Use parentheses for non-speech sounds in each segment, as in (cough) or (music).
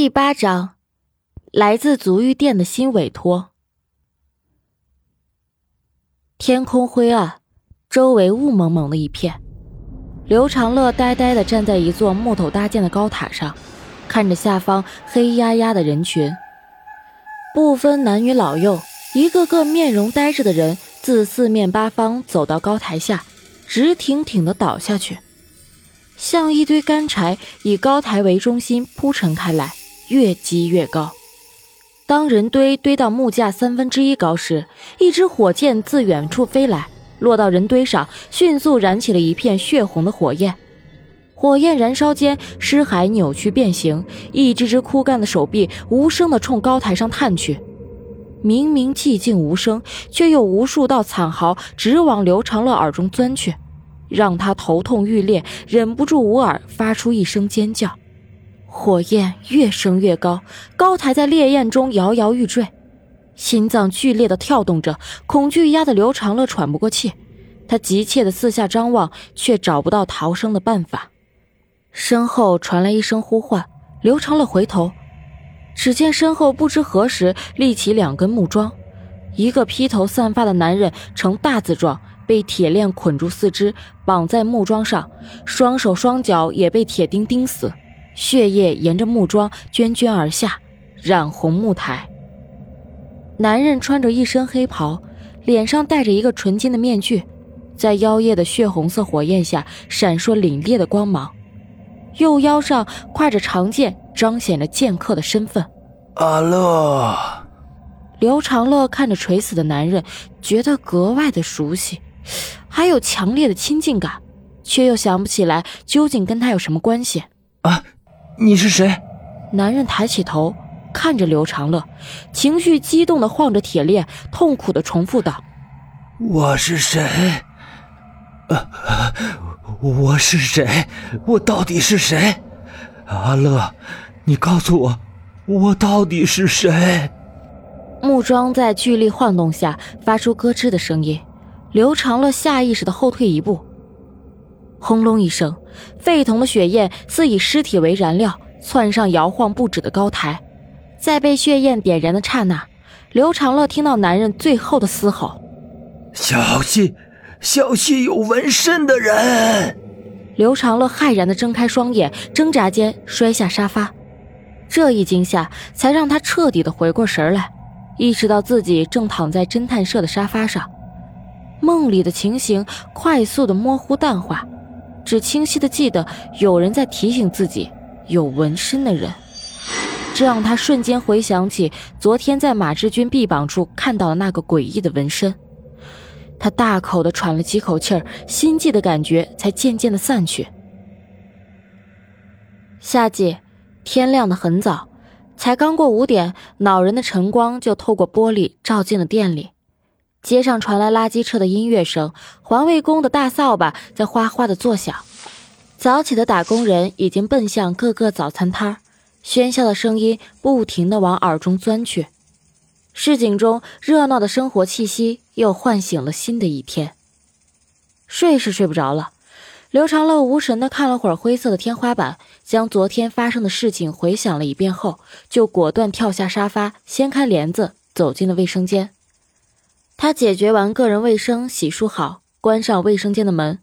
第八章，来自足浴店的新委托。天空灰暗，周围雾蒙蒙的一片。刘长乐呆呆的站在一座木头搭建的高塔上，看着下方黑压压的人群，不分男女老幼，一个个面容呆滞的人自四面八方走到高台下，直挺挺的倒下去，像一堆干柴以高台为中心铺陈开来。越积越高，当人堆堆到木架三分之一高时，一支火箭自远处飞来，落到人堆上，迅速燃起了一片血红的火焰。火焰燃烧间，尸骸扭曲变形，一只只枯干的手臂无声地冲高台上探去。明明寂静无声，却有无数道惨嚎直往刘长乐耳中钻去，让他头痛欲裂，忍不住捂耳发出一声尖叫。火焰越升越高，高台在烈焰中摇摇欲坠，心脏剧烈的跳动着，恐惧压得刘长乐喘不过气。他急切的四下张望，却找不到逃生的办法。身后传来一声呼唤，刘长乐回头，只见身后不知何时立起两根木桩，一个披头散发的男人呈大字状，被铁链捆住四肢，绑在木桩上，双手双脚也被铁钉钉死。血液沿着木桩涓涓而下，染红木台。男人穿着一身黑袍，脸上戴着一个纯金的面具，在妖艳的血红色火焰下闪烁凛冽的光芒。右腰上挎着长剑，彰显着剑客的身份。阿乐，刘长乐看着垂死的男人，觉得格外的熟悉，还有强烈的亲近感，却又想不起来究竟跟他有什么关系。啊！你是谁？男人抬起头看着刘长乐，情绪激动的晃着铁链，痛苦的重复道：“我是谁？呃，我是谁？我到底是谁？阿乐，你告诉我，我到底是谁？”木桩在剧力晃动下发出咯吱的声音，刘长乐下意识的后退一步。轰隆一声，沸腾的血焰似以尸体为燃料，窜上摇晃不止的高台。在被血焰点燃的刹那，刘长乐听到男人最后的嘶吼：“小心，小心有纹身的人！”刘长乐骇然地睁开双眼，挣扎间摔下沙发。这一惊吓才让他彻底的回过神来，意识到自己正躺在侦探社的沙发上，梦里的情形快速的模糊淡化。只清晰的记得有人在提醒自己有纹身的人，这让他瞬间回想起昨天在马志军臂膀处看到的那个诡异的纹身。他大口的喘了几口气儿，心悸的感觉才渐渐的散去。夏季，天亮的很早，才刚过五点，恼人的晨光就透过玻璃照进了店里。街上传来垃圾车的音乐声，环卫工的大扫把在哗哗的作响。早起的打工人已经奔向各个早餐摊儿，喧嚣的声音不停的往耳中钻去。市井中热闹的生活气息又唤醒了新的一天。睡是睡不着了，刘长乐无神的看了会儿灰色的天花板，将昨天发生的事情回想了一遍后，就果断跳下沙发，掀开帘子，走进了卫生间。他解决完个人卫生，洗漱好，关上卫生间的门。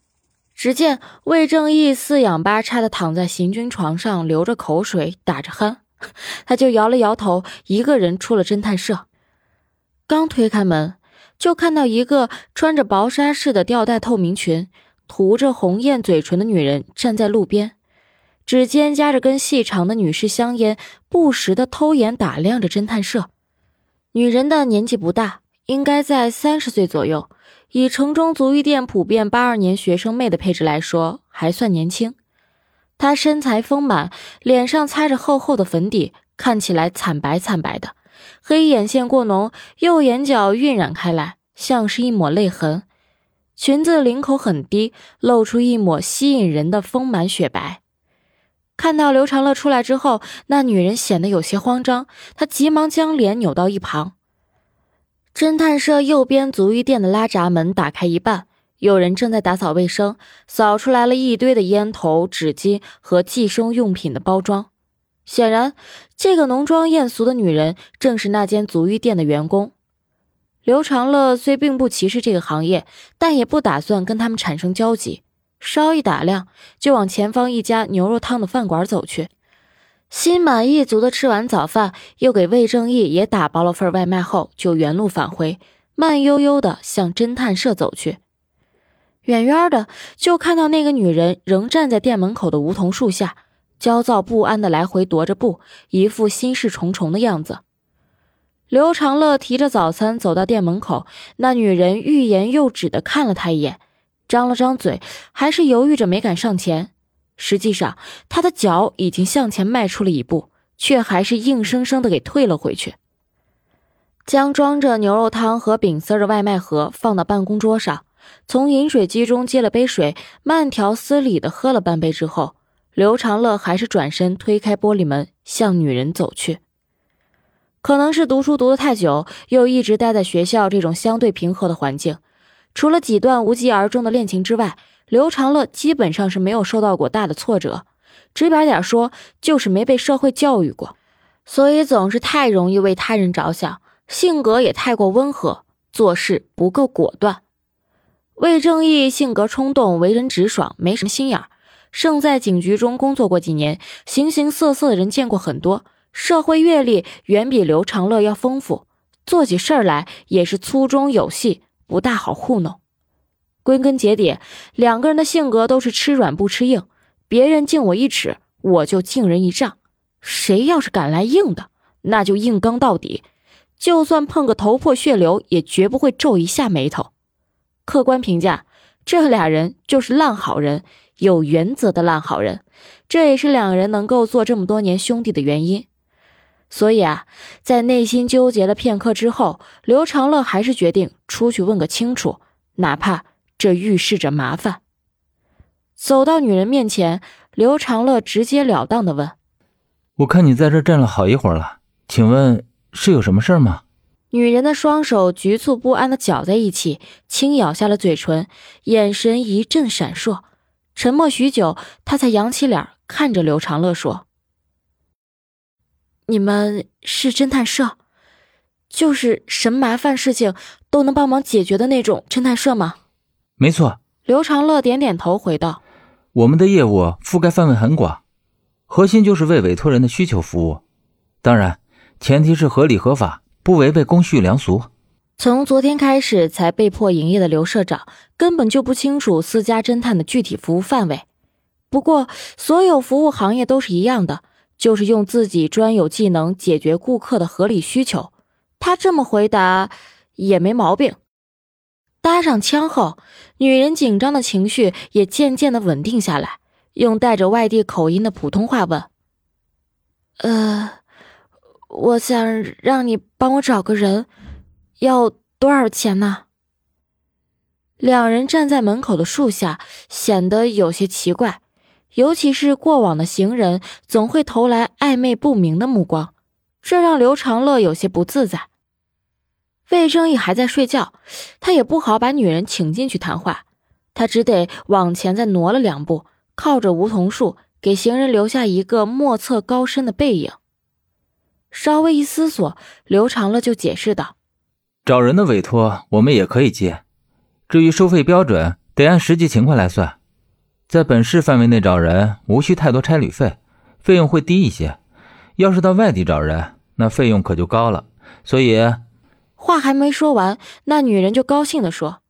只见魏正义四仰八叉的躺在行军床上，流着口水，打着鼾。(laughs) 他就摇了摇头，一个人出了侦探社。刚推开门，就看到一个穿着薄纱式的吊带透明裙、涂着红艳嘴唇的女人站在路边，指尖夹着根细长的女士香烟，不时的偷眼打量着侦探社。女人的年纪不大。应该在三十岁左右，以城中足浴店普遍八二年学生妹的配置来说，还算年轻。她身材丰满，脸上擦着厚厚的粉底，看起来惨白惨白的，黑眼线过浓，右眼角晕染开来，像是一抹泪痕。裙子领口很低，露出一抹吸引人的丰满雪白。看到刘长乐出来之后，那女人显得有些慌张，她急忙将脸扭到一旁。侦探社右边足浴店的拉闸门打开一半，有人正在打扫卫生，扫出来了一堆的烟头、纸巾和计生用品的包装。显然，这个浓妆艳俗的女人正是那间足浴店的员工。刘长乐虽并不歧视这个行业，但也不打算跟他们产生交集。稍一打量，就往前方一家牛肉汤的饭馆走去。心满意足的吃完早饭，又给魏正义也打包了份外卖后，就原路返回，慢悠悠的向侦探社走去。远远的就看到那个女人仍站在店门口的梧桐树下，焦躁不安的来回踱着步，一副心事重重的样子。刘长乐提着早餐走到店门口，那女人欲言又止的看了他一眼，张了张嘴，还是犹豫着没敢上前。实际上，他的脚已经向前迈出了一步，却还是硬生生的给退了回去。将装着牛肉汤和饼丝的外卖盒放到办公桌上，从饮水机中接了杯水，慢条斯理的喝了半杯之后，刘长乐还是转身推开玻璃门，向女人走去。可能是读书读得太久，又一直待在学校这种相对平和的环境，除了几段无疾而终的恋情之外。刘长乐基本上是没有受到过大的挫折，直白点说，就是没被社会教育过，所以总是太容易为他人着想，性格也太过温和，做事不够果断。魏正义性格冲动，为人直爽，没什么心眼儿。胜在警局中工作过几年，形形色色的人见过很多，社会阅历远比刘长乐要丰富，做起事儿来也是粗中有细，不大好糊弄。归根结底，两个人的性格都是吃软不吃硬。别人敬我一尺，我就敬人一丈。谁要是敢来硬的，那就硬刚到底。就算碰个头破血流，也绝不会皱一下眉头。客观评价，这俩人就是烂好人，有原则的烂好人。这也是两人能够做这么多年兄弟的原因。所以啊，在内心纠结了片刻之后，刘长乐还是决定出去问个清楚，哪怕。这预示着麻烦。走到女人面前，刘长乐直截了当的问：“我看你在这站了好一会儿了，请问是有什么事吗？”女人的双手局促不安的搅在一起，轻咬下了嘴唇，眼神一阵闪烁。沉默许久，她才扬起脸看着刘长乐说：“你们是侦探社，就是什么麻烦事情都能帮忙解决的那种侦探社吗？”没错，刘长乐点点头，回道：“我们的业务覆盖范围很广，核心就是为委托人的需求服务。当然，前提是合理合法，不违背公序良俗。”从昨天开始才被迫营业的刘社长，根本就不清楚私家侦探的具体服务范围。不过，所有服务行业都是一样的，就是用自己专有技能解决顾客的合理需求。他这么回答也没毛病。搭上枪后，女人紧张的情绪也渐渐的稳定下来，用带着外地口音的普通话问：“呃，我想让你帮我找个人，要多少钱呢？”两人站在门口的树下，显得有些奇怪，尤其是过往的行人总会投来暧昧不明的目光，这让刘长乐有些不自在。魏正义还在睡觉，他也不好把女人请进去谈话，他只得往前再挪了两步，靠着梧桐树，给行人留下一个莫测高深的背影。稍微一思索，刘长乐就解释道：“找人的委托我们也可以接，至于收费标准，得按实际情况来算。在本市范围内找人，无需太多差旅费，费用会低一些；要是到外地找人，那费用可就高了。所以。”话还没说完，那女人就高兴地说：“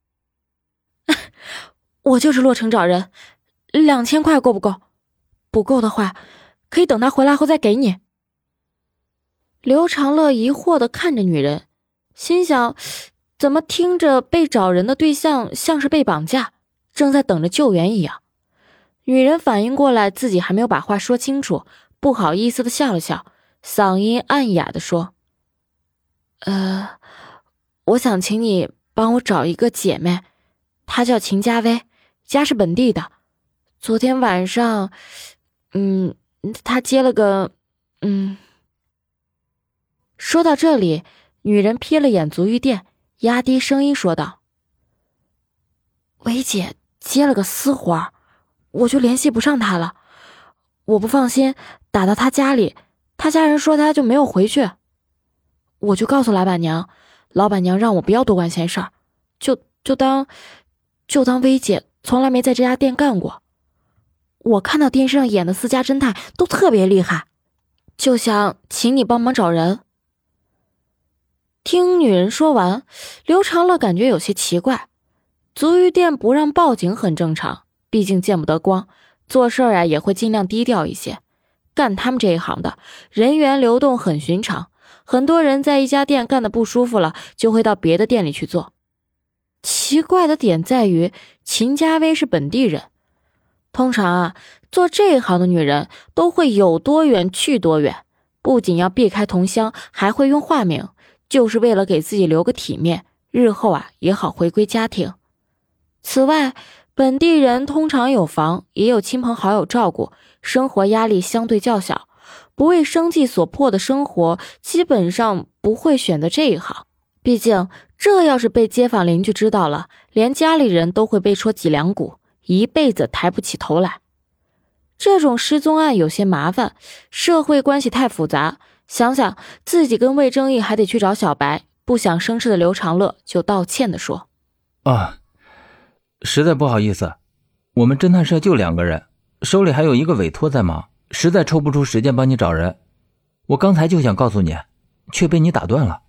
(laughs) 我就是洛城找人，两千块够不够？不够的话，可以等他回来后再给你。”刘长乐疑惑的看着女人，心想：怎么听着被找人的对象像是被绑架，正在等着救援一样？女人反应过来自己还没有把话说清楚，不好意思的笑了笑，嗓音暗哑的说：“呃。”我想请你帮我找一个姐妹，她叫秦佳薇，家是本地的。昨天晚上，嗯，她接了个，嗯。说到这里，女人瞥了眼足浴店，压低声音说道：“薇姐接了个私活，我就联系不上她了。我不放心打到她家里，她家人说她就没有回去，我就告诉老板娘，老板娘让我不要多管闲事儿，就就当就当薇姐从来没在这家店干过。我看到电视上演的私家侦探都特别厉害，就想请你帮忙找人。听女人说完，刘长乐感觉有些奇怪。足浴店不让报警很正常，毕竟见不得光，做事儿啊也会尽量低调一些。干他们这一行的，人员流动很寻常，很多人在一家店干的不舒服了，就会到别的店里去做。奇怪的点在于，秦佳薇是本地人。通常啊，做这一行的女人都会有多远去多远，不仅要避开同乡，还会用化名，就是为了给自己留个体面，日后啊也好回归家庭。此外，本地人通常有房，也有亲朋好友照顾，生活压力相对较小，不为生计所迫的生活，基本上不会选择这一行。毕竟，这要是被街坊邻居知道了，连家里人都会被戳脊梁骨。一辈子抬不起头来。这种失踪案有些麻烦，社会关系太复杂。想想自己跟魏正义还得去找小白，不想生事的刘长乐就道歉的说：“啊，实在不好意思，我们侦探社就两个人，手里还有一个委托在忙，实在抽不出时间帮你找人。我刚才就想告诉你，却被你打断了。”